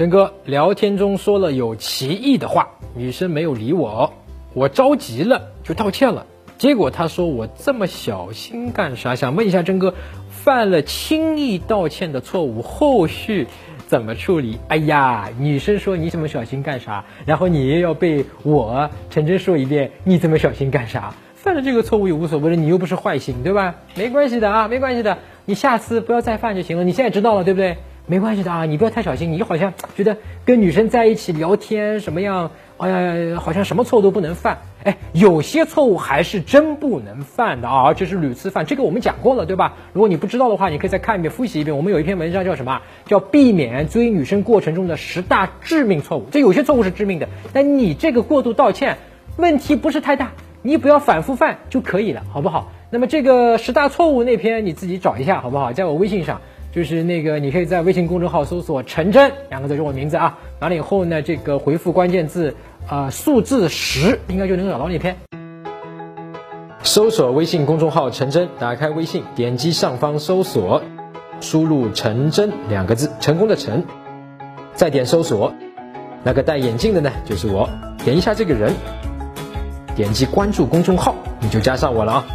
真哥，聊天中说了有歧义的话，女生没有理我，我着急了就道歉了。结果她说我这么小心干啥？想问一下真哥，犯了轻易道歉的错误，后续怎么处理？哎呀，女生说你这么小心干啥？然后你又要被我陈真说一遍，你这么小心干啥？犯了这个错误也无所谓了，你又不是坏心，对吧？没关系的啊，没关系的，你下次不要再犯就行了。你现在知道了，对不对？没关系的啊，你不要太小心。你好像觉得跟女生在一起聊天什么样？哎呀，好像什么错误都不能犯。哎，有些错误还是真不能犯的啊，而且是屡次犯。这个我们讲过了，对吧？如果你不知道的话，你可以再看一遍，复习一遍。我们有一篇文章叫什么？叫避免追女生过程中的十大致命错误。这有些错误是致命的，但你这个过度道歉问题不是太大，你不要反复犯就可以了，好不好？那么这个十大错误那篇你自己找一下，好不好？在我微信上。就是那个，你可以在微信公众号搜索“陈真”两个字，是我名字啊。完了以后呢，这个回复关键字啊，数字十，应该就能找到那篇。搜索微信公众号“陈真”，打开微信，点击上方搜索，输入“陈真”两个字，成功的陈，再点搜索，那个戴眼镜的呢，就是我。点一下这个人，点击关注公众号，你就加上我了啊。